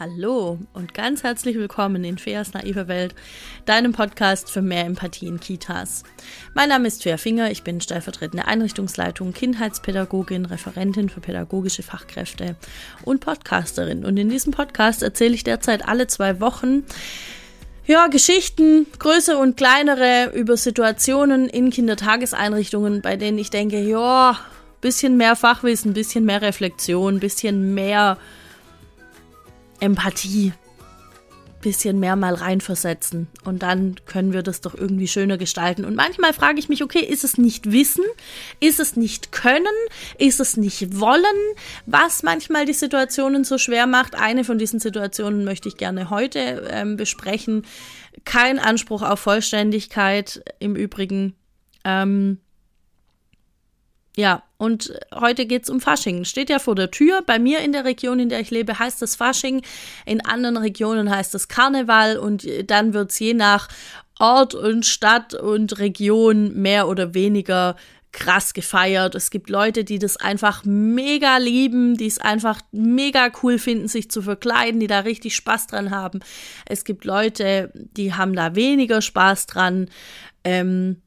Hallo und ganz herzlich willkommen in Feas naive Welt, deinem Podcast für mehr Empathie in Kitas. Mein Name ist Fea Finger, ich bin stellvertretende Einrichtungsleitung, Kindheitspädagogin, Referentin für pädagogische Fachkräfte und Podcasterin. Und in diesem Podcast erzähle ich derzeit alle zwei Wochen ja, Geschichten, größere und kleinere, über Situationen in Kindertageseinrichtungen, bei denen ich denke, ja, bisschen mehr Fachwissen, bisschen mehr Reflexion, bisschen mehr Empathie bisschen mehr mal reinversetzen und dann können wir das doch irgendwie schöner gestalten. Und manchmal frage ich mich, okay, ist es nicht Wissen? Ist es nicht Können? Ist es nicht Wollen? Was manchmal die Situationen so schwer macht? Eine von diesen Situationen möchte ich gerne heute ähm, besprechen. Kein Anspruch auf Vollständigkeit im Übrigen. Ähm, ja, und heute geht es um Fasching. Steht ja vor der Tür. Bei mir in der Region, in der ich lebe, heißt es Fasching. In anderen Regionen heißt es Karneval. Und dann wird es je nach Ort und Stadt und Region mehr oder weniger krass gefeiert. Es gibt Leute, die das einfach mega lieben, die es einfach mega cool finden, sich zu verkleiden, die da richtig Spaß dran haben. Es gibt Leute, die haben da weniger Spaß dran. Ähm,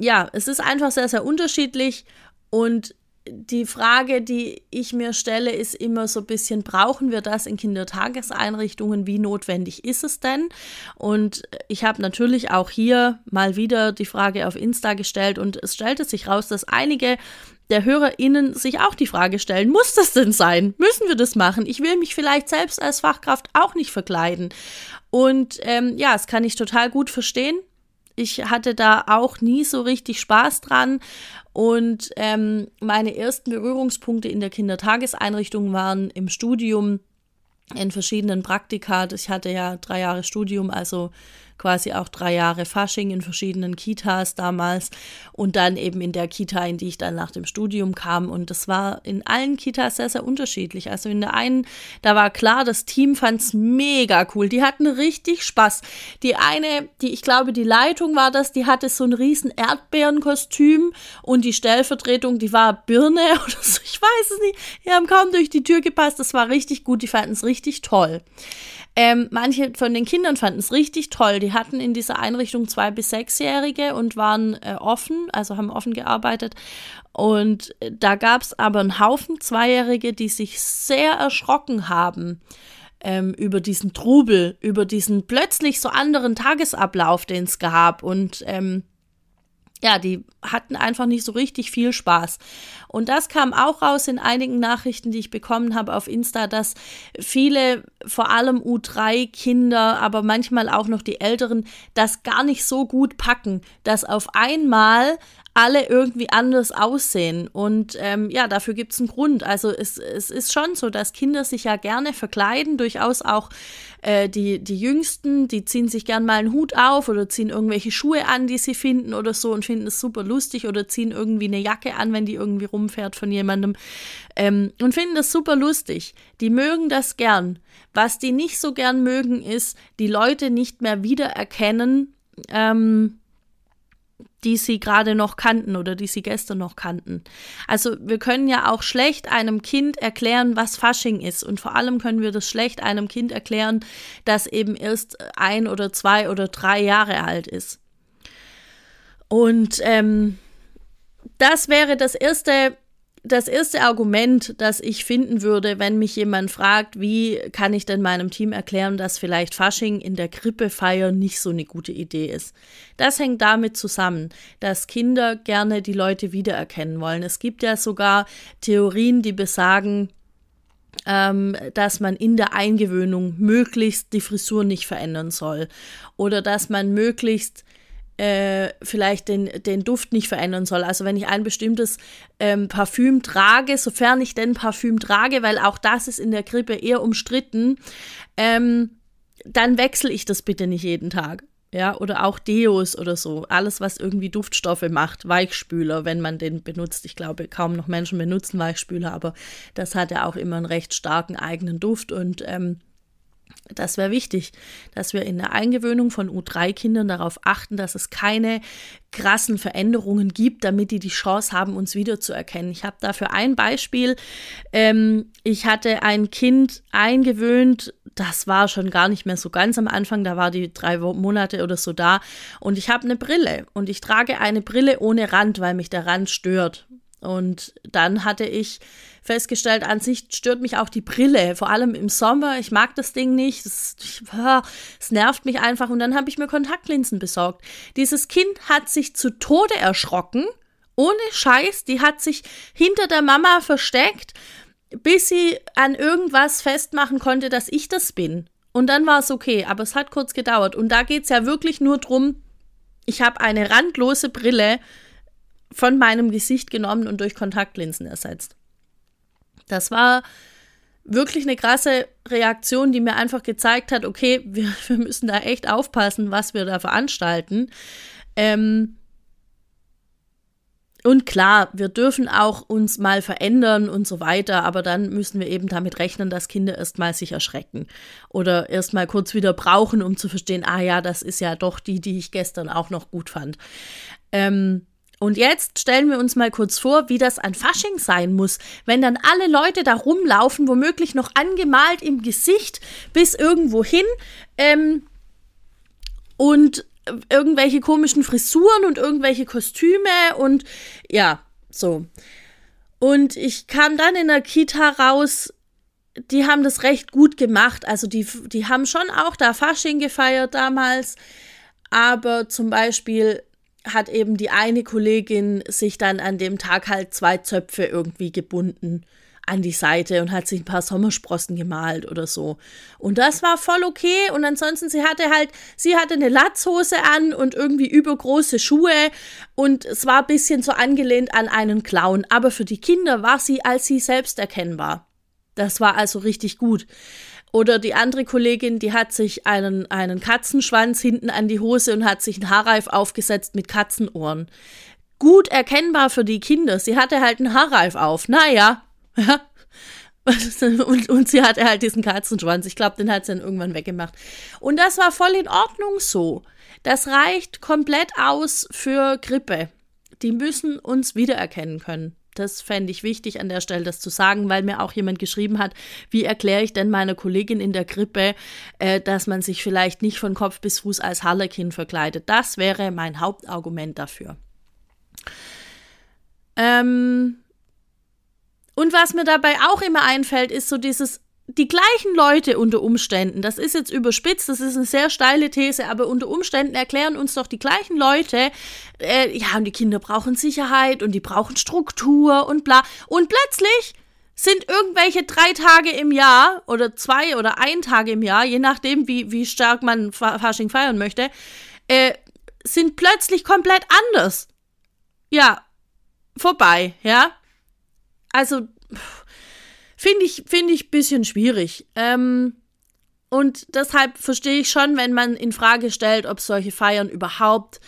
ja, es ist einfach sehr, sehr unterschiedlich und die Frage, die ich mir stelle, ist immer so ein bisschen, brauchen wir das in Kindertageseinrichtungen? Wie notwendig ist es denn? Und ich habe natürlich auch hier mal wieder die Frage auf Insta gestellt und es stellte sich raus, dass einige der HörerInnen sich auch die Frage stellen, muss das denn sein? Müssen wir das machen? Ich will mich vielleicht selbst als Fachkraft auch nicht verkleiden. Und ähm, ja, das kann ich total gut verstehen. Ich hatte da auch nie so richtig Spaß dran. Und ähm, meine ersten Berührungspunkte in der Kindertageseinrichtung waren im Studium in verschiedenen Praktika. Ich hatte ja drei Jahre Studium, also quasi auch drei Jahre Fasching in verschiedenen Kitas damals und dann eben in der Kita, in die ich dann nach dem Studium kam. Und das war in allen Kitas sehr, sehr unterschiedlich. Also in der einen, da war klar, das Team fand es mega cool. Die hatten richtig Spaß. Die eine, die ich glaube, die Leitung war das, die hatte so ein riesen Erdbeerenkostüm und die Stellvertretung, die war Birne oder so. Ich weiß es nicht. Die haben kaum durch die Tür gepasst. Das war richtig gut. Die fanden es richtig toll. Ähm, manche von den Kindern fanden es richtig toll. Die hatten in dieser Einrichtung zwei bis sechsjährige und waren äh, offen, also haben offen gearbeitet. Und äh, da gab es aber einen Haufen Zweijährige, die sich sehr erschrocken haben ähm, über diesen Trubel, über diesen plötzlich so anderen Tagesablauf, den es gab. Und ähm, ja, die hatten einfach nicht so richtig viel Spaß. Und das kam auch raus in einigen Nachrichten, die ich bekommen habe auf Insta, dass viele, vor allem U3-Kinder, aber manchmal auch noch die Älteren, das gar nicht so gut packen, dass auf einmal alle irgendwie anders aussehen. Und ähm, ja, dafür gibt es einen Grund. Also es, es ist schon so, dass Kinder sich ja gerne verkleiden, durchaus auch äh, die, die Jüngsten, die ziehen sich gern mal einen Hut auf oder ziehen irgendwelche Schuhe an, die sie finden oder so und finden es super lustig oder ziehen irgendwie eine Jacke an, wenn die irgendwie rumfährt von jemandem ähm, und finden das super lustig. Die mögen das gern. Was die nicht so gern mögen, ist, die Leute nicht mehr wiedererkennen, ähm, die sie gerade noch kannten oder die sie gestern noch kannten. Also wir können ja auch schlecht einem Kind erklären, was Fasching ist. Und vor allem können wir das schlecht einem Kind erklären, das eben erst ein oder zwei oder drei Jahre alt ist. Und ähm, das wäre das erste das erste Argument, das ich finden würde, wenn mich jemand fragt, wie kann ich denn meinem Team erklären, dass vielleicht Fasching in der Krippefeier nicht so eine gute Idee ist. Das hängt damit zusammen, dass Kinder gerne die Leute wiedererkennen wollen. Es gibt ja sogar Theorien, die besagen, ähm, dass man in der Eingewöhnung möglichst die Frisur nicht verändern soll oder dass man möglichst äh, vielleicht den, den Duft nicht verändern soll. Also wenn ich ein bestimmtes ähm, Parfüm trage, sofern ich denn Parfüm trage, weil auch das ist in der Grippe eher umstritten, ähm, dann wechsle ich das bitte nicht jeden Tag. Ja, oder auch Deos oder so. Alles, was irgendwie Duftstoffe macht. Weichspüler, wenn man den benutzt. Ich glaube, kaum noch Menschen benutzen Weichspüler, aber das hat ja auch immer einen recht starken eigenen Duft und ähm, Das wäre wichtig, dass wir in der Eingewöhnung von U3-Kindern darauf achten, dass es keine krassen Veränderungen gibt, damit die die Chance haben, uns wiederzuerkennen. Ich habe dafür ein Beispiel. Ähm, ich hatte ein Kind eingewöhnt, das war schon gar nicht mehr so ganz am Anfang, da war die drei Monate oder so da. Und ich habe eine Brille und ich trage eine Brille ohne Rand, weil mich der Rand stört. Und dann hatte ich festgestellt, an sich stört mich auch die Brille, vor allem im Sommer. Ich mag das Ding nicht. Es, es nervt mich einfach. Und dann habe ich mir Kontaktlinsen besorgt. Dieses Kind hat sich zu Tode erschrocken. Ohne Scheiß. Die hat sich hinter der Mama versteckt, bis sie an irgendwas festmachen konnte, dass ich das bin. Und dann war es okay. Aber es hat kurz gedauert. Und da geht es ja wirklich nur darum, ich habe eine randlose Brille von meinem Gesicht genommen und durch Kontaktlinsen ersetzt. Das war wirklich eine krasse Reaktion, die mir einfach gezeigt hat, okay, wir, wir müssen da echt aufpassen, was wir da veranstalten. Ähm und klar, wir dürfen auch uns mal verändern und so weiter, aber dann müssen wir eben damit rechnen, dass Kinder erstmal sich erschrecken oder erstmal kurz wieder brauchen, um zu verstehen, ah ja, das ist ja doch die, die ich gestern auch noch gut fand. Ähm und jetzt stellen wir uns mal kurz vor, wie das an Fasching sein muss, wenn dann alle Leute da rumlaufen, womöglich noch angemalt im Gesicht bis irgendwo hin ähm, und irgendwelche komischen Frisuren und irgendwelche Kostüme und ja, so. Und ich kam dann in der Kita raus, die haben das recht gut gemacht. Also die, die haben schon auch da Fasching gefeiert damals. Aber zum Beispiel hat eben die eine Kollegin sich dann an dem Tag halt zwei Zöpfe irgendwie gebunden an die Seite und hat sich ein paar Sommersprossen gemalt oder so. Und das war voll okay. Und ansonsten, sie hatte halt, sie hatte eine Latzhose an und irgendwie übergroße Schuhe und es war ein bisschen so angelehnt an einen Clown. Aber für die Kinder war sie als sie selbst erkennbar. Das war also richtig gut. Oder die andere Kollegin, die hat sich einen, einen Katzenschwanz hinten an die Hose und hat sich einen Haarreif aufgesetzt mit Katzenohren. Gut erkennbar für die Kinder. Sie hatte halt einen Haarreif auf. Naja. und, und sie hatte halt diesen Katzenschwanz. Ich glaube, den hat sie dann irgendwann weggemacht. Und das war voll in Ordnung so. Das reicht komplett aus für Grippe. Die müssen uns wiedererkennen können. Das fände ich wichtig an der Stelle, das zu sagen, weil mir auch jemand geschrieben hat, wie erkläre ich denn meiner Kollegin in der Krippe, äh, dass man sich vielleicht nicht von Kopf bis Fuß als Harlekin verkleidet. Das wäre mein Hauptargument dafür. Ähm und was mir dabei auch immer einfällt, ist so dieses, die gleichen Leute unter Umständen, das ist jetzt überspitzt, das ist eine sehr steile These, aber unter Umständen erklären uns doch die gleichen Leute, äh, ja, und die Kinder brauchen Sicherheit und die brauchen Struktur und bla. Und plötzlich sind irgendwelche drei Tage im Jahr oder zwei oder ein Tag im Jahr, je nachdem, wie, wie stark man Fasching feiern möchte, äh, sind plötzlich komplett anders. Ja, vorbei, ja. Also, pff Finde ich, finde ich ein bisschen schwierig. Ähm, und deshalb verstehe ich schon, wenn man in Frage stellt, ob solche Feiern überhaupt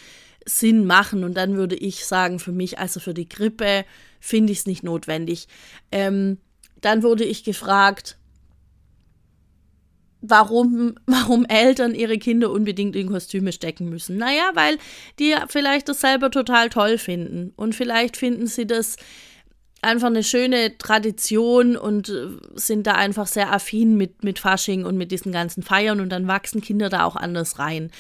Sinn machen. Und dann würde ich sagen, für mich, also für die Grippe, finde ich es nicht notwendig. Ähm, dann wurde ich gefragt, warum, warum Eltern ihre Kinder unbedingt in Kostüme stecken müssen. Naja, weil die vielleicht das selber total toll finden. Und vielleicht finden sie das einfach eine schöne Tradition und äh, sind da einfach sehr affin mit, mit Fasching und mit diesen ganzen Feiern und dann wachsen Kinder da auch anders rein.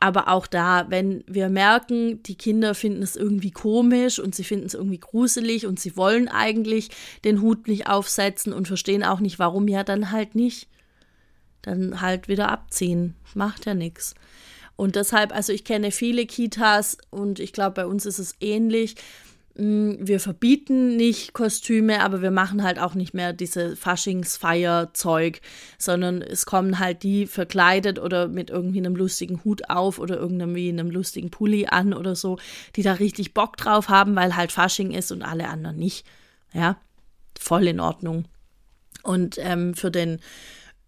Aber auch da, wenn wir merken, die Kinder finden es irgendwie komisch und sie finden es irgendwie gruselig und sie wollen eigentlich den Hut nicht aufsetzen und verstehen auch nicht, warum, ja, dann halt nicht. Dann halt wieder abziehen. Macht ja nichts. Und deshalb, also ich kenne viele Kitas und ich glaube, bei uns ist es ähnlich wir verbieten nicht Kostüme, aber wir machen halt auch nicht mehr diese Faschingsfeierzeug, sondern es kommen halt die verkleidet oder mit irgendwie einem lustigen Hut auf oder irgendwie einem lustigen Pulli an oder so, die da richtig Bock drauf haben, weil halt Fasching ist und alle anderen nicht. Ja, voll in Ordnung. Und ähm, für den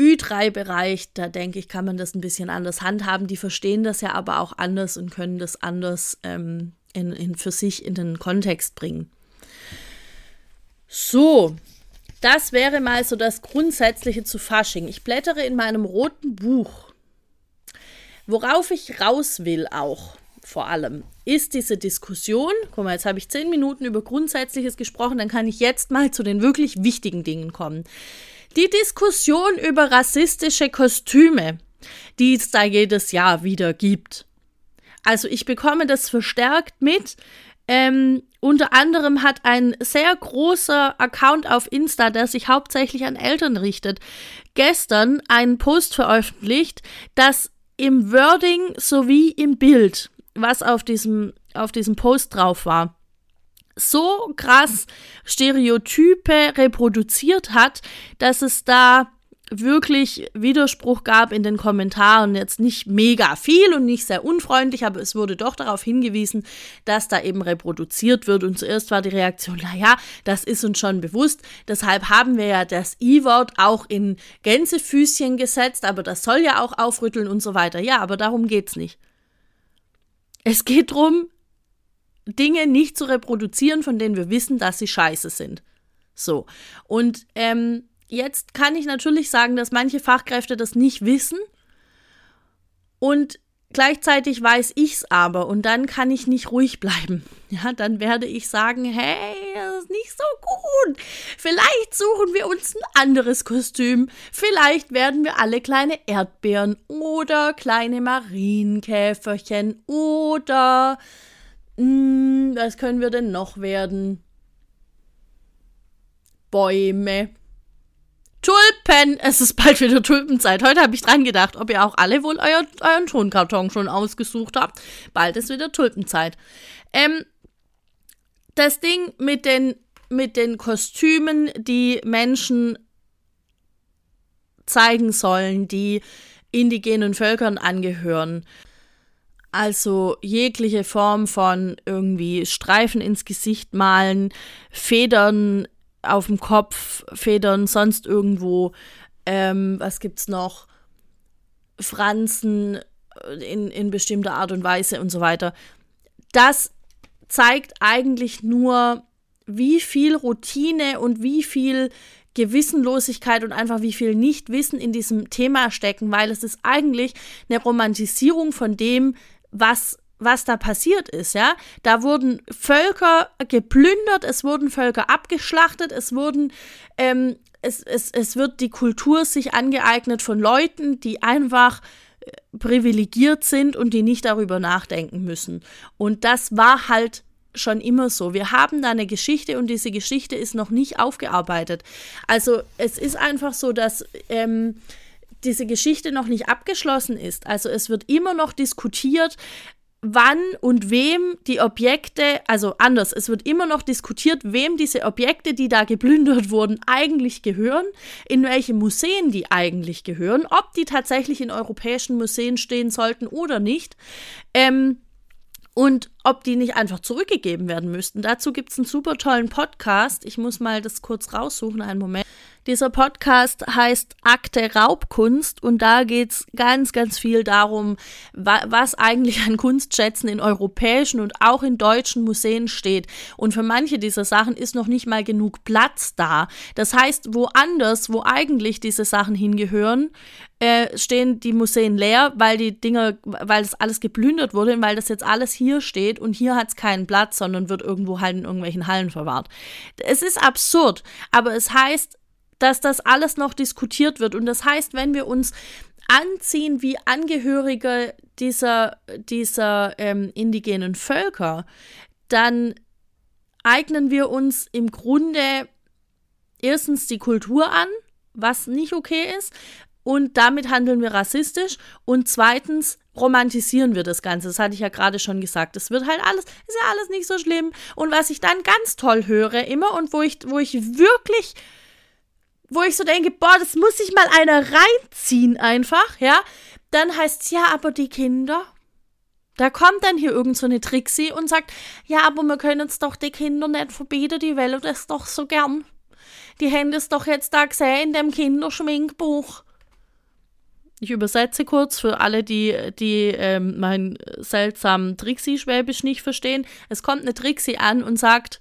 Ü3-Bereich, da denke ich, kann man das ein bisschen anders handhaben. Die verstehen das ja aber auch anders und können das anders ähm, in, in für sich in den Kontext bringen. So, Das wäre mal so das Grundsätzliche zu Fasching. Ich blättere in meinem roten Buch. Worauf ich raus will auch vor allem, ist diese Diskussion. Guck mal, jetzt habe ich zehn Minuten über Grundsätzliches gesprochen, dann kann ich jetzt mal zu den wirklich wichtigen Dingen kommen. Die Diskussion über rassistische Kostüme, die es da jedes Jahr wieder gibt. Also ich bekomme das verstärkt mit. Ähm, unter anderem hat ein sehr großer Account auf Insta, der sich hauptsächlich an Eltern richtet, gestern einen Post veröffentlicht, dass im Wording sowie im Bild, was auf diesem, auf diesem Post drauf war, so krass Stereotype reproduziert hat, dass es da wirklich Widerspruch gab in den Kommentaren. Jetzt nicht mega viel und nicht sehr unfreundlich, aber es wurde doch darauf hingewiesen, dass da eben reproduziert wird. Und zuerst war die Reaktion, naja, das ist uns schon bewusst. Deshalb haben wir ja das I-Wort auch in Gänsefüßchen gesetzt, aber das soll ja auch aufrütteln und so weiter. Ja, aber darum geht's nicht. Es geht darum, Dinge nicht zu reproduzieren, von denen wir wissen, dass sie scheiße sind. So. Und ähm, Jetzt kann ich natürlich sagen, dass manche Fachkräfte das nicht wissen und gleichzeitig weiß ich es aber und dann kann ich nicht ruhig bleiben. Ja, dann werde ich sagen, hey, das ist nicht so gut. Vielleicht suchen wir uns ein anderes Kostüm. Vielleicht werden wir alle kleine Erdbeeren oder kleine Marienkäferchen oder mh, hm, was können wir denn noch werden? Bäume. Tulpen! Es ist bald wieder Tulpenzeit. Heute habe ich dran gedacht, ob ihr auch alle wohl euer, euren Tonkarton schon ausgesucht habt. Bald ist wieder Tulpenzeit. Ähm, das Ding mit den, mit den Kostümen, die Menschen zeigen sollen, die indigenen Völkern angehören. Also jegliche Form von irgendwie Streifen ins Gesicht malen, Federn auf dem Kopf, Federn, sonst irgendwo. Ähm, was gibt's noch? Franzen in, in bestimmter Art und Weise und so weiter. Das zeigt eigentlich nur, wie viel Routine und wie viel Gewissenlosigkeit und einfach wie viel Nichtwissen in diesem Thema stecken, weil es ist eigentlich eine Romantisierung von dem, was was da passiert ist, ja. Da wurden Völker geplündert, es wurden Völker abgeschlachtet, es wurden, ähm, es, es, es wird die Kultur sich angeeignet von Leuten, die einfach äh, privilegiert sind und die nicht darüber nachdenken müssen. Und das war halt schon immer so. Wir haben da eine Geschichte und diese Geschichte ist noch nicht aufgearbeitet. Also es ist einfach so, dass ähm, diese Geschichte noch nicht abgeschlossen ist. Also es wird immer noch diskutiert, wann und wem die Objekte, also anders, es wird immer noch diskutiert, wem diese Objekte, die da geplündert wurden, eigentlich gehören, in welche Museen die eigentlich gehören, ob die tatsächlich in europäischen Museen stehen sollten oder nicht. Ähm, und ob die nicht einfach zurückgegeben werden müssten. Dazu gibt es einen super tollen Podcast. Ich muss mal das kurz raussuchen, einen Moment. Dieser Podcast heißt Akte Raubkunst und da geht es ganz, ganz viel darum, wa was eigentlich an Kunstschätzen in europäischen und auch in deutschen Museen steht. Und für manche dieser Sachen ist noch nicht mal genug Platz da. Das heißt, woanders, wo eigentlich diese Sachen hingehören, äh, stehen die Museen leer, weil die Dinger, weil das alles geplündert wurde und weil das jetzt alles hier steht und hier hat es keinen Platz, sondern wird irgendwo halt in irgendwelchen Hallen verwahrt. Es ist absurd, aber es heißt, dass das alles noch diskutiert wird. Und das heißt, wenn wir uns anziehen wie Angehörige dieser, dieser ähm, indigenen Völker, dann eignen wir uns im Grunde erstens die Kultur an, was nicht okay ist, und damit handeln wir rassistisch und zweitens romantisieren wir das Ganze. Das hatte ich ja gerade schon gesagt. Es wird halt alles, ist ja alles nicht so schlimm. Und was ich dann ganz toll höre immer und wo ich, wo ich wirklich wo ich so denke, boah, das muss sich mal einer reinziehen einfach, ja, dann heißt es ja, aber die Kinder. Da kommt dann hier irgend so eine Trixie und sagt, ja, aber wir können es doch die Kinder nicht verbieten, die wollen das doch so gern. Die haben das doch jetzt da gesehen in dem Kinderschminkbuch. Ich übersetze kurz für alle, die, die ähm, mein seltsamen Trixie-Schwäbisch nicht verstehen. Es kommt eine Trixie an und sagt,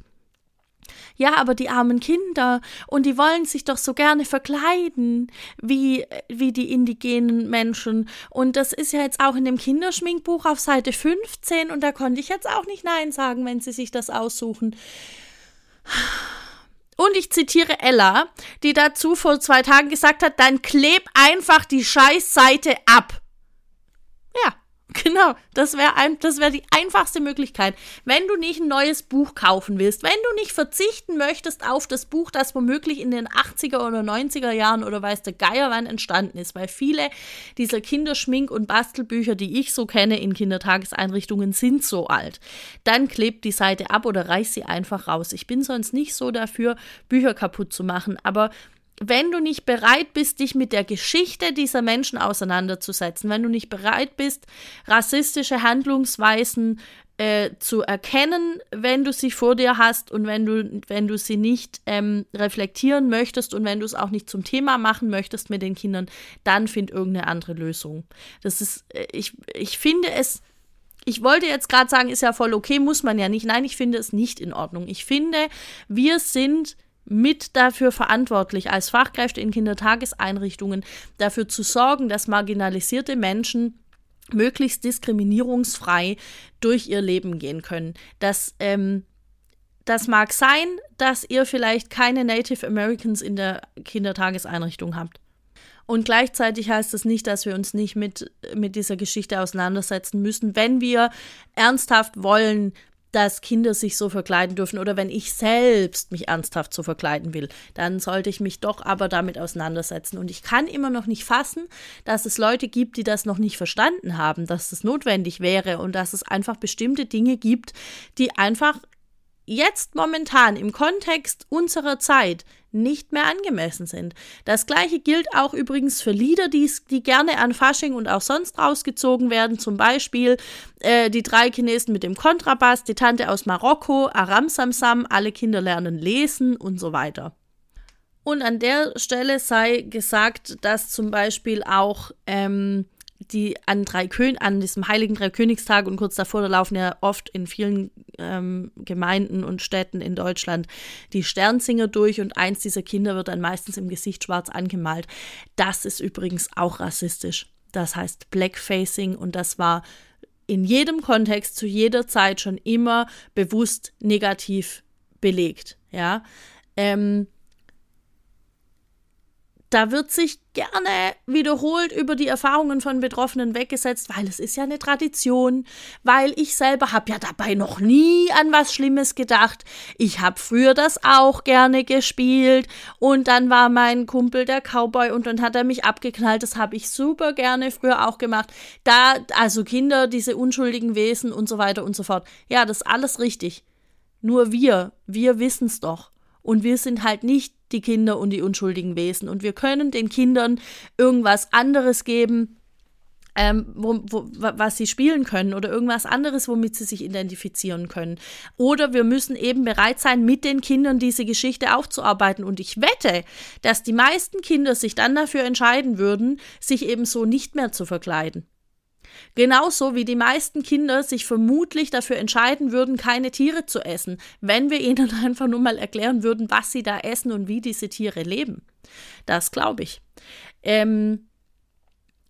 Ja, aber die armen Kinder und die wollen sich doch so gerne verkleiden wie, wie die indigenen Menschen. Und das ist ja jetzt auch in dem Kinderschminkbuch auf Seite 15 und da konnte ich jetzt auch nicht Nein sagen, wenn sie sich das aussuchen. Und ich zitiere Ella, die dazu vor zwei Tagen gesagt hat, dann kleb einfach die Scheißseite ab. Genau, das wäre das wär die einfachste Möglichkeit. Wenn du nicht ein neues Buch kaufen willst, wenn du nicht verzichten möchtest auf das Buch, das womöglich in den 80er oder 90er Jahren oder weiß der Geier wann entstanden ist, weil viele dieser Kinderschmink- und Bastelbücher, die ich so kenne in Kindertageseinrichtungen, sind so alt, dann klebt die Seite ab oder reiß sie einfach raus. Ich bin sonst nicht so dafür, Bücher kaputt zu machen, aber wenn du nicht bereit bist, dich mit der Geschichte dieser Menschen auseinanderzusetzen, wenn du nicht bereit bist, rassistische Handlungsweisen äh, zu erkennen, wenn du sie vor dir hast und wenn du, wenn du sie nicht ähm, reflektieren möchtest und wenn du es auch nicht zum Thema machen möchtest mit den Kindern, dann find irgendeine andere Lösung. Das ist, äh, ich, ich finde es ich wollte jetzt gerade sagen, ist ja voll okay, muss man ja nicht. Nein, ich finde es nicht in Ordnung. Ich finde, wir sind mit dafür verantwortlich, als Fachkräfte in Kindertageseinrichtungen dafür zu sorgen, dass marginalisierte Menschen möglichst diskriminierungsfrei durch ihr Leben gehen können. Das, ähm, das mag sein, dass ihr vielleicht keine Native Americans in der Kindertageseinrichtung habt. Und gleichzeitig heißt das nicht, dass wir uns nicht mit, mit dieser Geschichte auseinandersetzen müssen, wenn wir ernsthaft wollen, dass Kinder sich so verkleiden dürfen oder wenn ich selbst mich ernsthaft so verkleiden will, dann sollte ich mich doch aber damit auseinandersetzen. Und ich kann immer noch nicht fassen, dass es Leute gibt, die das noch nicht verstanden haben, dass das notwendig wäre und dass es einfach bestimmte Dinge gibt, die einfach jetzt momentan im Kontext unserer Zeit nicht mehr angemessen sind. Das gleiche gilt auch übrigens für Lieder, die, die gerne an Fasching und auch sonst rausgezogen werden. Zum Beispiel äh, die drei Chinesen mit dem Kontrabass, die Tante aus Marokko, Aram Samsam, alle Kinder lernen lesen und so weiter. Und an der Stelle sei gesagt, dass zum Beispiel auch ähm, die an drei Kön an diesem heiligen Dreikönigstag und kurz davor, da laufen ja oft in vielen ähm, Gemeinden und Städten in Deutschland die Sternsinger durch und eins dieser Kinder wird dann meistens im Gesicht schwarz angemalt. Das ist übrigens auch rassistisch. Das heißt Blackfacing und das war in jedem Kontext zu jeder Zeit schon immer bewusst negativ belegt. Ja. Ähm, da wird sich gerne wiederholt über die Erfahrungen von Betroffenen weggesetzt, weil es ist ja eine Tradition, weil ich selber habe ja dabei noch nie an was Schlimmes gedacht. Ich habe früher das auch gerne gespielt und dann war mein Kumpel der Cowboy und dann hat er mich abgeknallt. Das habe ich super gerne früher auch gemacht. Da also Kinder, diese unschuldigen Wesen und so weiter und so fort. Ja, das ist alles richtig. Nur wir, wir wissen es doch. Und wir sind halt nicht die Kinder und die unschuldigen Wesen. Und wir können den Kindern irgendwas anderes geben, ähm, wo, wo, was sie spielen können oder irgendwas anderes, womit sie sich identifizieren können. Oder wir müssen eben bereit sein, mit den Kindern diese Geschichte aufzuarbeiten. Und ich wette, dass die meisten Kinder sich dann dafür entscheiden würden, sich eben so nicht mehr zu verkleiden. Genauso wie die meisten Kinder sich vermutlich dafür entscheiden würden, keine Tiere zu essen, wenn wir ihnen einfach nur mal erklären würden, was sie da essen und wie diese Tiere leben. Das glaube ich. Ähm,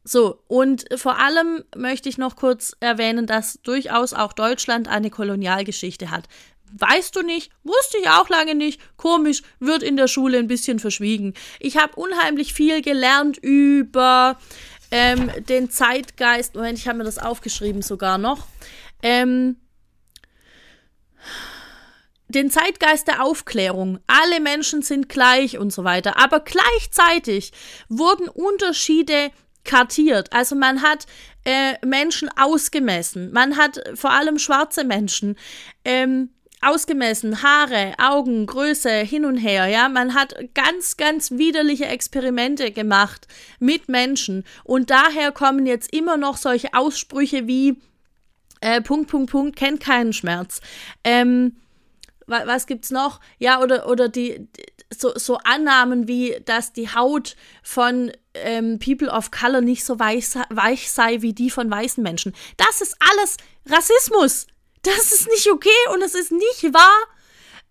so, und vor allem möchte ich noch kurz erwähnen, dass durchaus auch Deutschland eine Kolonialgeschichte hat. Weißt du nicht? Wusste ich auch lange nicht. Komisch, wird in der Schule ein bisschen verschwiegen. Ich habe unheimlich viel gelernt über ähm, den Zeitgeist, Moment, ich habe mir das aufgeschrieben sogar noch, ähm, den Zeitgeist der Aufklärung. Alle Menschen sind gleich und so weiter. Aber gleichzeitig wurden Unterschiede kartiert. Also man hat äh, Menschen ausgemessen. Man hat vor allem schwarze Menschen ähm, ausgemessen, Haare, Augen, Größe, hin und her, ja. Man hat ganz, ganz widerliche Experimente gemacht mit Menschen und daher kommen jetzt immer noch solche Aussprüche wie äh, Punkt, Punkt, Punkt, kennt keinen Schmerz. Ähm, was, was gibt's noch? Ja, oder, oder die, so, so Annahmen wie, dass die Haut von ähm, People of Color nicht so weich, weich sei wie die von weißen Menschen. Das ist alles Rassismus. Das ist nicht okay und es ist nicht wahr.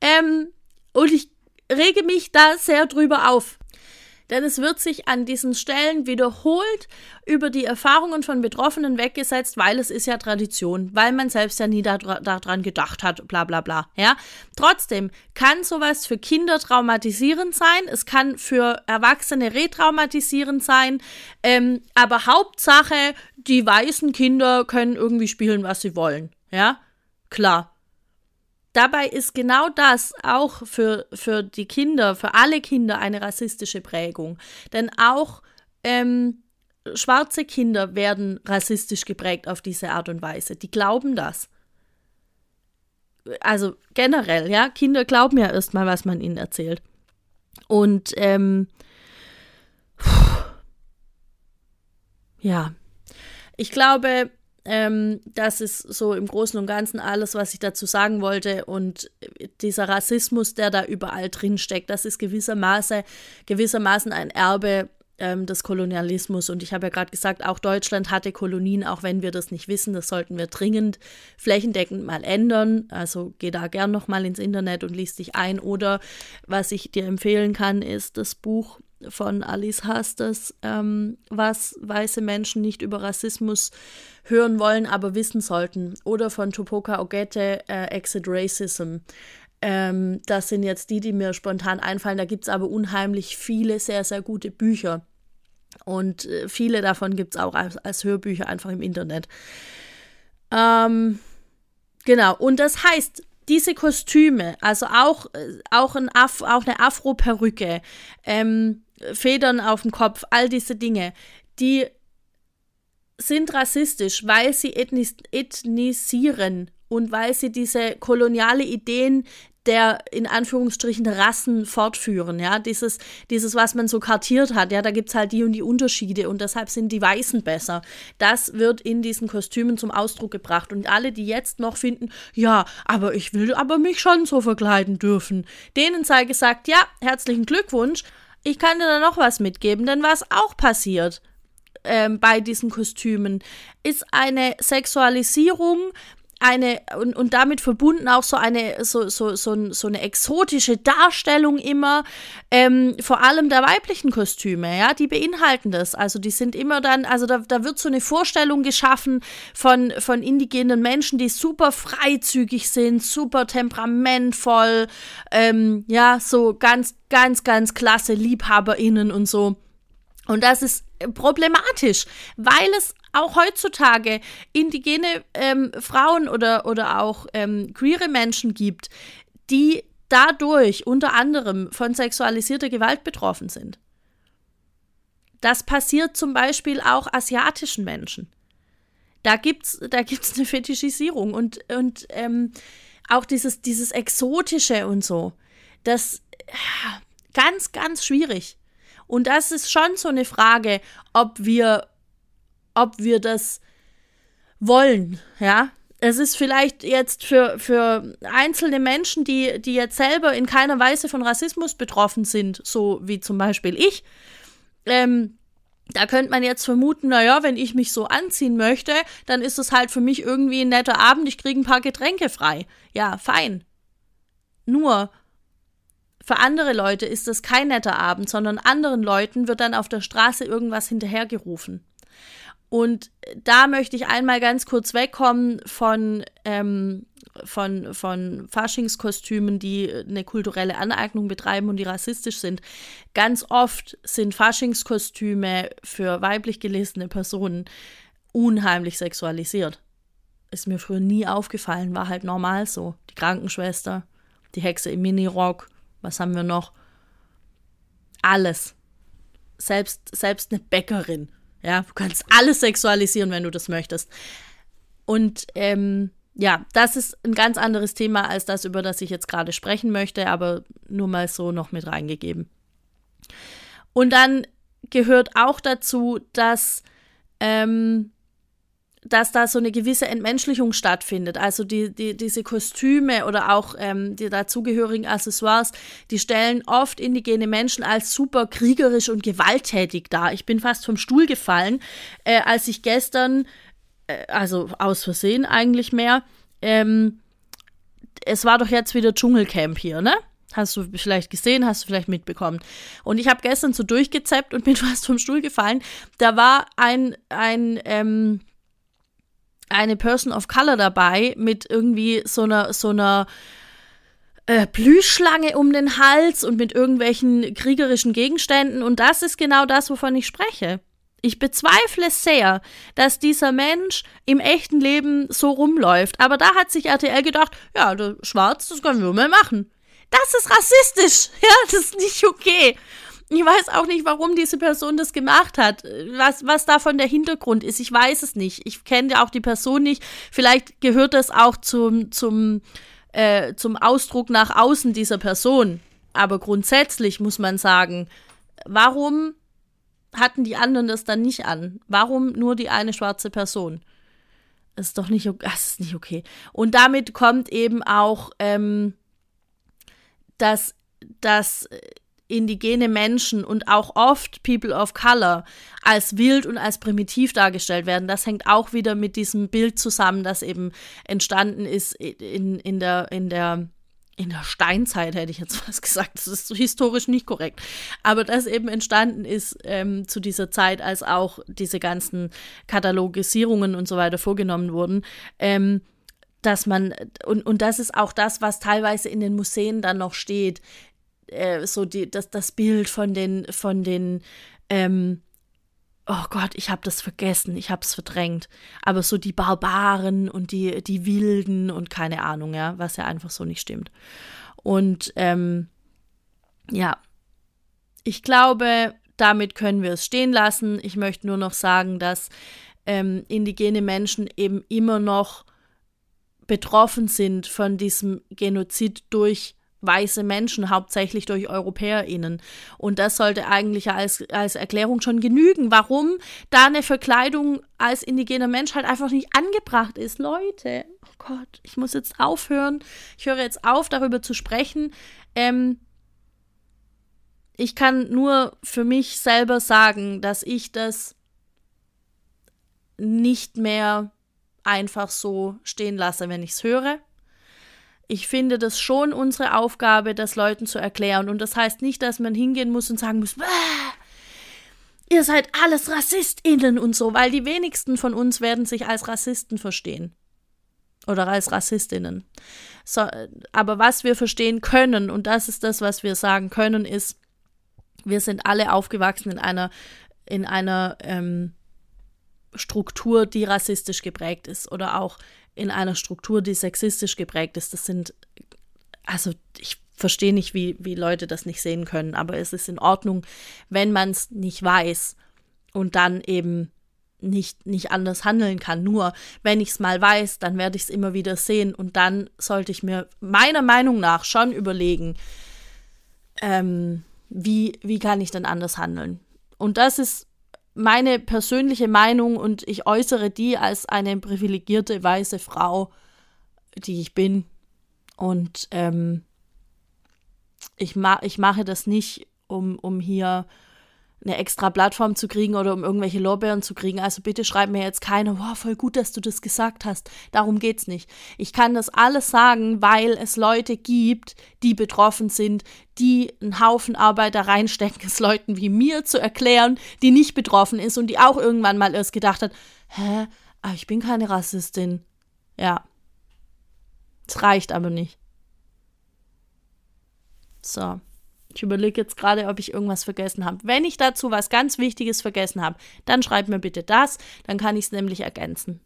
Ähm, Und ich rege mich da sehr drüber auf. Denn es wird sich an diesen Stellen wiederholt über die Erfahrungen von Betroffenen weggesetzt, weil es ist ja Tradition, weil man selbst ja nie daran da gedacht hat, bla bla bla. Ja? Trotzdem kann sowas für Kinder traumatisierend sein, es kann für Erwachsene retraumatisierend sein, ähm, aber Hauptsache, die weißen Kinder können irgendwie spielen, was sie wollen. Ja, klar. Dabei ist genau das auch für, für die Kinder, für alle Kinder eine rassistische Prägung. Denn auch ähm, schwarze Kinder werden rassistisch geprägt auf diese Art und Weise. Die glauben das. Also generell, ja, Kinder glauben ja erstmal, was man ihnen erzählt. Und ähm, ja, ich glaube, ähm, das ist so im Großen und Ganzen alles, was ich dazu sagen wollte. Und dieser Rassismus, der da überall drin steckt, das ist gewissermaßen, gewissermaßen ein Erbe ähm, des Kolonialismus. Und ich habe ja gerade gesagt, auch Deutschland hatte Kolonien, auch wenn wir das nicht wissen. Das sollten wir dringend flächendeckend mal ändern. Also geh da gern nochmal ins Internet und liest dich ein. Oder was ich dir empfehlen kann, ist das Buch von Alice Hastes, ähm, was weiße Menschen nicht über Rassismus hören wollen, aber wissen sollten. Oder von Tupoka Ogette, äh, Exit Racism. Ähm, das sind jetzt die, die mir spontan einfallen. Da gibt es aber unheimlich viele sehr, sehr gute Bücher. Und äh, viele davon gibt es auch als, als, Hörbücher einfach im Internet. Ähm, genau, und das heißt, diese Kostüme, also auch, äh, auch, ein Af auch eine Afro-Perücke, ähm, Federn auf dem Kopf, all diese Dinge, die sind rassistisch, weil sie ethnis ethnisieren und weil sie diese koloniale Ideen der in Anführungsstrichen Rassen fortführen, ja, dieses, dieses, was man so kartiert hat, ja, da gibt es halt die und die Unterschiede und deshalb sind die Weißen besser. Das wird in diesen Kostümen zum Ausdruck gebracht. Und alle, die jetzt noch finden, ja, aber ich will aber mich schon so verkleiden dürfen, denen sei gesagt, ja, herzlichen Glückwunsch, ich kann dir da noch was mitgeben, denn was auch passiert ähm, bei diesen Kostümen, ist eine Sexualisierung eine und, und damit verbunden auch so eine so, so, so, so eine exotische Darstellung immer, ähm, vor allem der weiblichen Kostüme, ja, die beinhalten das. Also die sind immer dann, also da, da wird so eine Vorstellung geschaffen von, von indigenen Menschen, die super freizügig sind, super temperamentvoll, ähm, ja, so ganz, ganz, ganz klasse LiebhaberInnen und so. Und das ist problematisch, weil es auch heutzutage indigene ähm, Frauen oder, oder auch ähm, queere Menschen gibt, die dadurch unter anderem von sexualisierter Gewalt betroffen sind. Das passiert zum Beispiel auch asiatischen Menschen. Da gibt es da gibt's eine Fetischisierung und, und ähm, auch dieses, dieses Exotische und so. Das ganz, ganz schwierig. Und das ist schon so eine Frage, ob wir ob wir das wollen, ja. Es ist vielleicht jetzt für, für einzelne Menschen, die, die jetzt selber in keiner Weise von Rassismus betroffen sind, so wie zum Beispiel ich, ähm, da könnte man jetzt vermuten, naja, wenn ich mich so anziehen möchte, dann ist es halt für mich irgendwie ein netter Abend, ich kriege ein paar Getränke frei. Ja, fein. Nur, für andere Leute ist das kein netter Abend, sondern anderen Leuten wird dann auf der Straße irgendwas hinterhergerufen. Und da möchte ich einmal ganz kurz wegkommen von, ähm, von, von Faschingskostümen, die eine kulturelle Aneignung betreiben und die rassistisch sind. Ganz oft sind Faschingskostüme für weiblich gelesene Personen unheimlich sexualisiert. Ist mir früher nie aufgefallen, war halt normal so. Die Krankenschwester, die Hexe im Minirock, was haben wir noch? Alles. Selbst, selbst eine Bäckerin ja, du kannst alles sexualisieren, wenn du das möchtest. Und ähm, ja, das ist ein ganz anderes Thema als das, über das ich jetzt gerade sprechen möchte, aber nur mal so noch mit reingegeben. Und dann gehört auch dazu, dass ähm, dass da so eine gewisse Entmenschlichung stattfindet. Also die, die, diese Kostüme oder auch ähm, die dazugehörigen Accessoires, die stellen oft indigene Menschen als super kriegerisch und gewalttätig dar. Ich bin fast vom Stuhl gefallen, äh, als ich gestern, äh, also aus Versehen eigentlich mehr, ähm, es war doch jetzt wieder Dschungelcamp hier, ne? Hast du vielleicht gesehen, hast du vielleicht mitbekommen. Und ich habe gestern so durchgezappt und bin fast vom Stuhl gefallen. Da war ein, ein, ähm, eine Person of Color dabei mit irgendwie so einer, so einer äh, um den Hals und mit irgendwelchen kriegerischen Gegenständen. Und das ist genau das, wovon ich spreche. Ich bezweifle sehr, dass dieser Mensch im echten Leben so rumläuft. Aber da hat sich RTL gedacht, ja, schwarz, das können wir mal machen. Das ist rassistisch. Ja, das ist nicht okay. Ich weiß auch nicht, warum diese Person das gemacht hat. Was, was davon der Hintergrund ist, ich weiß es nicht. Ich kenne ja auch die Person nicht. Vielleicht gehört das auch zum, zum, äh, zum Ausdruck nach außen dieser Person. Aber grundsätzlich muss man sagen, warum hatten die anderen das dann nicht an? Warum nur die eine schwarze Person? Das ist doch nicht, das ist nicht okay. Und damit kommt eben auch, ähm, dass, dass indigene Menschen und auch oft People of Color als wild und als primitiv dargestellt werden. Das hängt auch wieder mit diesem Bild zusammen, das eben entstanden ist in, in, der, in der in der Steinzeit hätte ich jetzt fast gesagt, das ist so historisch nicht korrekt, aber das eben entstanden ist ähm, zu dieser Zeit, als auch diese ganzen Katalogisierungen und so weiter vorgenommen wurden, ähm, dass man, und, und das ist auch das, was teilweise in den Museen dann noch steht, äh, so die, das, das Bild von den, von den, ähm, oh Gott, ich habe das vergessen, ich habe es verdrängt. Aber so die Barbaren und die, die Wilden und keine Ahnung, ja, was ja einfach so nicht stimmt. Und ähm, ja, ich glaube, damit können wir es stehen lassen. Ich möchte nur noch sagen, dass ähm, indigene Menschen eben immer noch betroffen sind von diesem Genozid durch weiße Menschen, hauptsächlich durch EuropäerInnen. Und das sollte eigentlich als, als Erklärung schon genügen, warum da eine Verkleidung als indigener Mensch halt einfach nicht angebracht ist. Leute, oh Gott, ich muss jetzt aufhören. Ich höre jetzt auf, darüber zu sprechen. Ähm, ich kann nur für mich selber sagen, dass ich das nicht mehr einfach so stehen lasse, wenn ich es höre ich finde das schon unsere Aufgabe, das Leuten zu erklären. Und das heißt nicht, dass man hingehen muss und sagen muss, ihr seid alles RassistInnen und so, weil die wenigsten von uns werden sich als Rassisten verstehen. Oder als Rassistinnen. So, aber was wir verstehen können, und das ist das, was wir sagen können, ist, wir sind alle aufgewachsen in einer, in einer ähm, Struktur, die rassistisch geprägt ist oder auch in einer Struktur, die sexistisch geprägt ist. Das sind, also ich verstehe nicht, wie, wie Leute das nicht sehen können, aber es ist in Ordnung, wenn man es nicht weiß und dann eben nicht, nicht anders handeln kann. Nur wenn ich es mal weiß, dann werde ich es immer wieder sehen und dann sollte ich mir meiner Meinung nach schon überlegen, ähm, wie, wie kann ich denn anders handeln. Und das ist meine persönliche Meinung und ich äußere die als eine privilegierte weiße Frau, die ich bin. Und ähm, ich, ma ich mache das nicht, um, um hier eine extra Plattform zu kriegen oder um irgendwelche Lorbeeren zu kriegen. Also bitte schreib mir jetzt keiner, wow, voll gut, dass du das gesagt hast. Darum geht's nicht. Ich kann das alles sagen, weil es Leute gibt, die betroffen sind, die einen Haufen Arbeit da reinstecken, es Leuten wie mir zu erklären, die nicht betroffen ist und die auch irgendwann mal erst gedacht hat, hä, ah, ich bin keine Rassistin. Ja. Es reicht aber nicht. So. Ich überlege jetzt gerade, ob ich irgendwas vergessen habe. Wenn ich dazu was ganz Wichtiges vergessen habe, dann schreib mir bitte das, dann kann ich es nämlich ergänzen.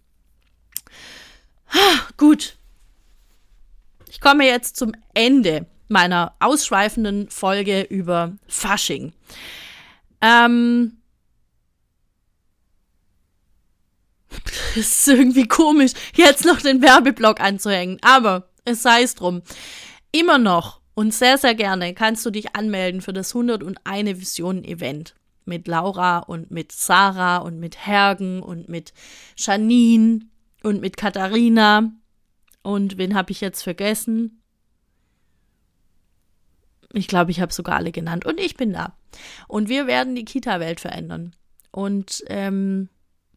Gut. Ich komme jetzt zum Ende meiner ausschweifenden Folge über Fasching. Ähm, es ist irgendwie komisch, jetzt noch den Werbeblock anzuhängen, aber es sei es drum. Immer noch und sehr, sehr gerne kannst du dich anmelden für das 101 Visionen Event mit Laura und mit Sarah und mit Hergen und mit Janine und mit Katharina. Und wen habe ich jetzt vergessen? Ich glaube, ich habe sogar alle genannt. Und ich bin da. Und wir werden die Kita-Welt verändern. Und ähm,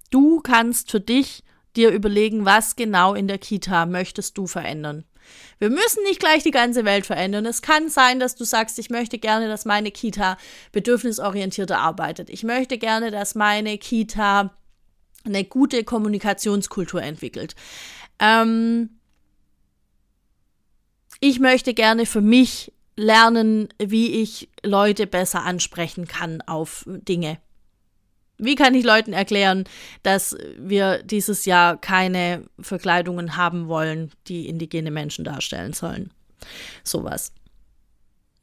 du kannst für dich dir überlegen, was genau in der Kita möchtest du verändern. Wir müssen nicht gleich die ganze Welt verändern. Es kann sein, dass du sagst, ich möchte gerne, dass meine Kita bedürfnisorientierter arbeitet. Ich möchte gerne, dass meine Kita eine gute Kommunikationskultur entwickelt. Ähm ich möchte gerne für mich lernen, wie ich Leute besser ansprechen kann auf Dinge. Wie kann ich Leuten erklären, dass wir dieses Jahr keine Verkleidungen haben wollen, die indigene Menschen darstellen sollen? Sowas.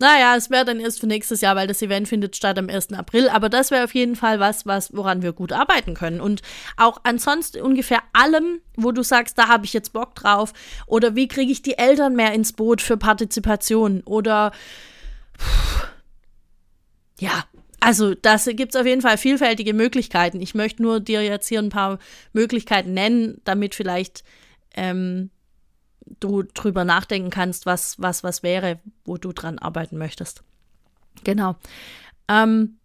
Naja, es wäre dann erst für nächstes Jahr, weil das Event findet statt am 1. April. Aber das wäre auf jeden Fall was, was, woran wir gut arbeiten können. Und auch ansonsten ungefähr allem, wo du sagst, da habe ich jetzt Bock drauf. Oder wie kriege ich die Eltern mehr ins Boot für Partizipation? Oder ja, also, das gibt es auf jeden Fall vielfältige Möglichkeiten. Ich möchte nur dir jetzt hier ein paar Möglichkeiten nennen, damit vielleicht ähm, du drüber nachdenken kannst, was, was, was wäre, wo du dran arbeiten möchtest. Genau. Ähm,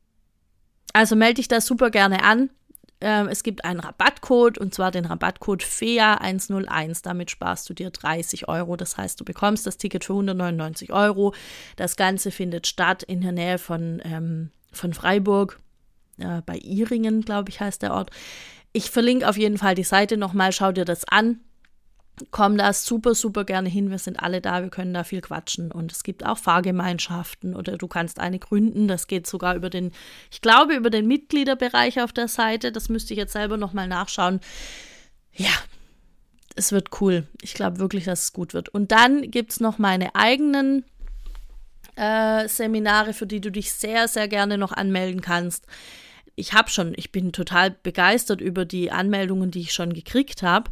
also melde dich da super gerne an. Ähm, es gibt einen Rabattcode und zwar den Rabattcode FEA101. Damit sparst du dir 30 Euro. Das heißt, du bekommst das Ticket für 199 Euro. Das Ganze findet statt in der Nähe von ähm, von Freiburg, äh, bei Iringen, glaube ich, heißt der Ort. Ich verlinke auf jeden Fall die Seite nochmal, schau dir das an. Komm da super, super gerne hin. Wir sind alle da, wir können da viel quatschen. Und es gibt auch Fahrgemeinschaften oder du kannst eine gründen. Das geht sogar über den, ich glaube, über den Mitgliederbereich auf der Seite. Das müsste ich jetzt selber nochmal nachschauen. Ja, es wird cool. Ich glaube wirklich, dass es gut wird. Und dann gibt es noch meine eigenen äh, Seminare, für die du dich sehr, sehr gerne noch anmelden kannst. Ich habe schon, ich bin total begeistert über die Anmeldungen, die ich schon gekriegt habe.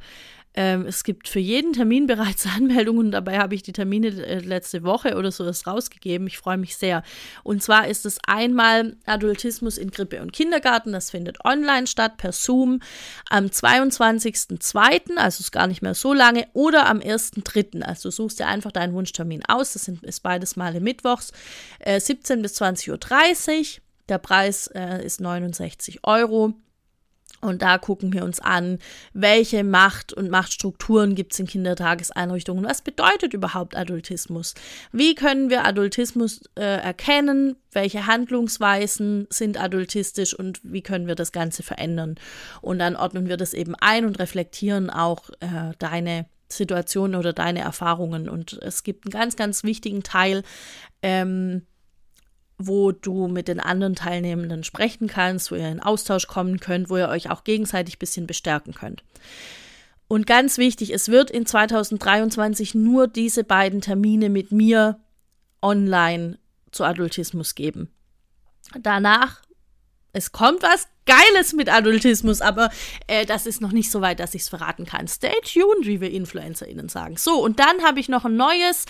Ähm, es gibt für jeden Termin bereits Anmeldungen. Dabei habe ich die Termine äh, letzte Woche oder so erst rausgegeben. Ich freue mich sehr. Und zwar ist es einmal Adultismus in Krippe und Kindergarten. Das findet online statt per Zoom am 22.02., also ist gar nicht mehr so lange, oder am 1.03. Also suchst dir einfach deinen Wunschtermin aus. Das sind, ist beides Male mittwochs, äh, 17 bis 20.30 Uhr. Der Preis äh, ist 69 Euro. Und da gucken wir uns an, welche Macht und Machtstrukturen gibt es in Kindertageseinrichtungen. Was bedeutet überhaupt Adultismus? Wie können wir Adultismus äh, erkennen? Welche Handlungsweisen sind adultistisch und wie können wir das Ganze verändern? Und dann ordnen wir das eben ein und reflektieren auch äh, deine Situation oder deine Erfahrungen. Und es gibt einen ganz, ganz wichtigen Teil, ähm, wo du mit den anderen Teilnehmenden sprechen kannst, wo ihr in Austausch kommen könnt, wo ihr euch auch gegenseitig ein bisschen bestärken könnt. Und ganz wichtig, es wird in 2023 nur diese beiden Termine mit mir online zu Adultismus geben. Danach, es kommt was Geiles mit Adultismus, aber äh, das ist noch nicht so weit, dass ich es verraten kann. Stay tuned, wie wir InfluencerInnen sagen. So, und dann habe ich noch ein neues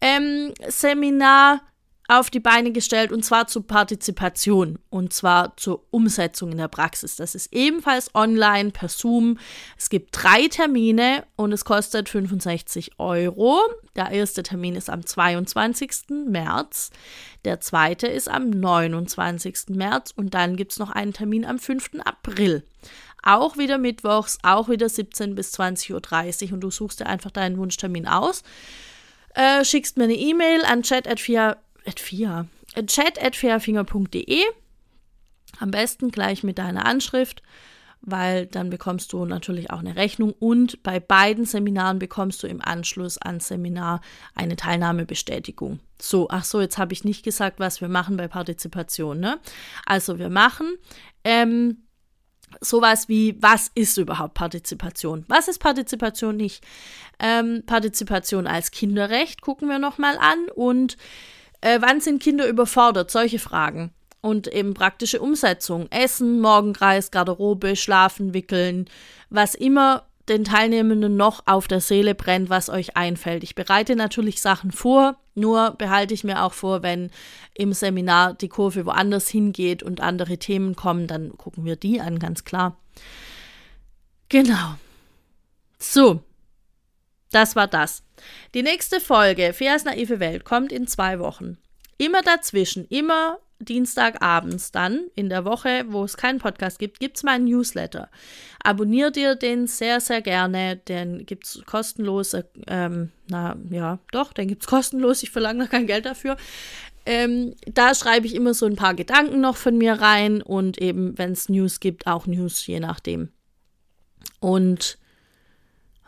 ähm, Seminar auf die Beine gestellt und zwar zur Partizipation und zwar zur Umsetzung in der Praxis. Das ist ebenfalls online per Zoom. Es gibt drei Termine und es kostet 65 Euro. Der erste Termin ist am 22. März, der zweite ist am 29. März und dann gibt es noch einen Termin am 5. April. Auch wieder mittwochs, auch wieder 17 bis 20.30 Uhr und du suchst dir einfach deinen Wunschtermin aus. Äh, schickst mir eine E-Mail an chat.4 at At fairfinger.de. Am besten gleich mit deiner Anschrift, weil dann bekommst du natürlich auch eine Rechnung und bei beiden Seminaren bekommst du im Anschluss ans Seminar eine Teilnahmebestätigung. So, ach so, jetzt habe ich nicht gesagt, was wir machen bei Partizipation. Ne? Also wir machen ähm, sowas wie, was ist überhaupt Partizipation? Was ist Partizipation nicht? Ähm, Partizipation als Kinderrecht gucken wir nochmal an und äh, wann sind Kinder überfordert? Solche Fragen. Und eben praktische Umsetzung. Essen, Morgenkreis, Garderobe, Schlafen, Wickeln, was immer den Teilnehmenden noch auf der Seele brennt, was euch einfällt. Ich bereite natürlich Sachen vor, nur behalte ich mir auch vor, wenn im Seminar die Kurve woanders hingeht und andere Themen kommen, dann gucken wir die an, ganz klar. Genau. So, das war das. Die nächste Folge, Feas naive Welt, kommt in zwei Wochen. Immer dazwischen, immer Dienstagabends dann in der Woche, wo es keinen Podcast gibt, gibt es meinen Newsletter. Abonniert ihr den sehr, sehr gerne. Den gibt es kostenlos. Ähm, na ja, doch, den gibt es kostenlos. Ich verlange noch kein Geld dafür. Ähm, da schreibe ich immer so ein paar Gedanken noch von mir rein und eben, wenn es News gibt, auch News, je nachdem. Und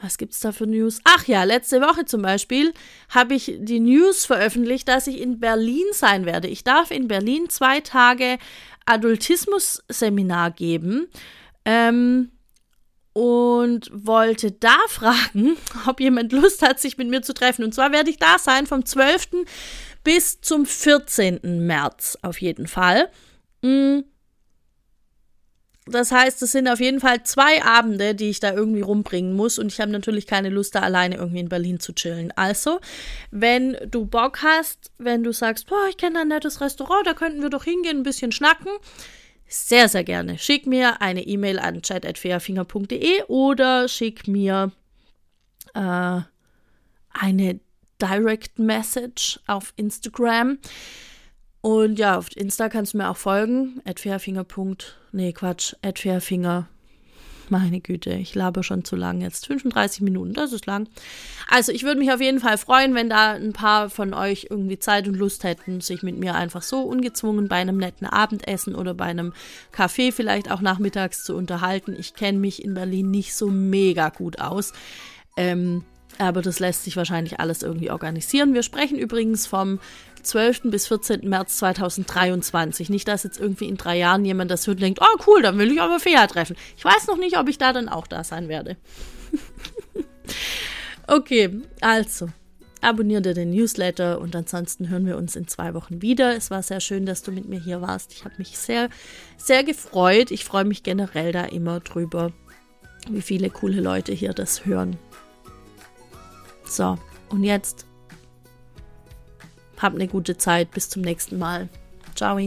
was gibt es da für News? Ach ja, letzte Woche zum Beispiel habe ich die News veröffentlicht, dass ich in Berlin sein werde. Ich darf in Berlin zwei Tage Adultismus-Seminar geben. Ähm, und wollte da fragen, ob jemand Lust hat, sich mit mir zu treffen. Und zwar werde ich da sein vom 12. bis zum 14. März auf jeden Fall. Mhm das heißt, es sind auf jeden Fall zwei Abende, die ich da irgendwie rumbringen muss. Und ich habe natürlich keine Lust, da alleine irgendwie in Berlin zu chillen. Also, wenn du Bock hast, wenn du sagst, boah, ich kenne ein nettes Restaurant, da könnten wir doch hingehen, ein bisschen schnacken. Sehr, sehr gerne. Schick mir eine E-Mail an chat.fairfinger.de oder schick mir äh, eine Direct Message auf Instagram. Und ja, auf Insta kannst du mir auch folgen. Fairfinger. Nee, Quatsch. Fairfinger. Meine Güte, ich labe schon zu lang jetzt. 35 Minuten, das ist lang. Also, ich würde mich auf jeden Fall freuen, wenn da ein paar von euch irgendwie Zeit und Lust hätten, sich mit mir einfach so ungezwungen bei einem netten Abendessen oder bei einem Café vielleicht auch nachmittags zu unterhalten. Ich kenne mich in Berlin nicht so mega gut aus. Ähm, aber das lässt sich wahrscheinlich alles irgendwie organisieren. Wir sprechen übrigens vom 12. bis 14. März 2023. Nicht, dass jetzt irgendwie in drei Jahren jemand das hört und denkt, oh cool, dann will ich aber Fea treffen. Ich weiß noch nicht, ob ich da dann auch da sein werde. okay, also, abonniere den Newsletter und ansonsten hören wir uns in zwei Wochen wieder. Es war sehr schön, dass du mit mir hier warst. Ich habe mich sehr, sehr gefreut. Ich freue mich generell da immer drüber, wie viele coole Leute hier das hören. So, und jetzt Habt eine gute Zeit. Bis zum nächsten Mal. Ciao.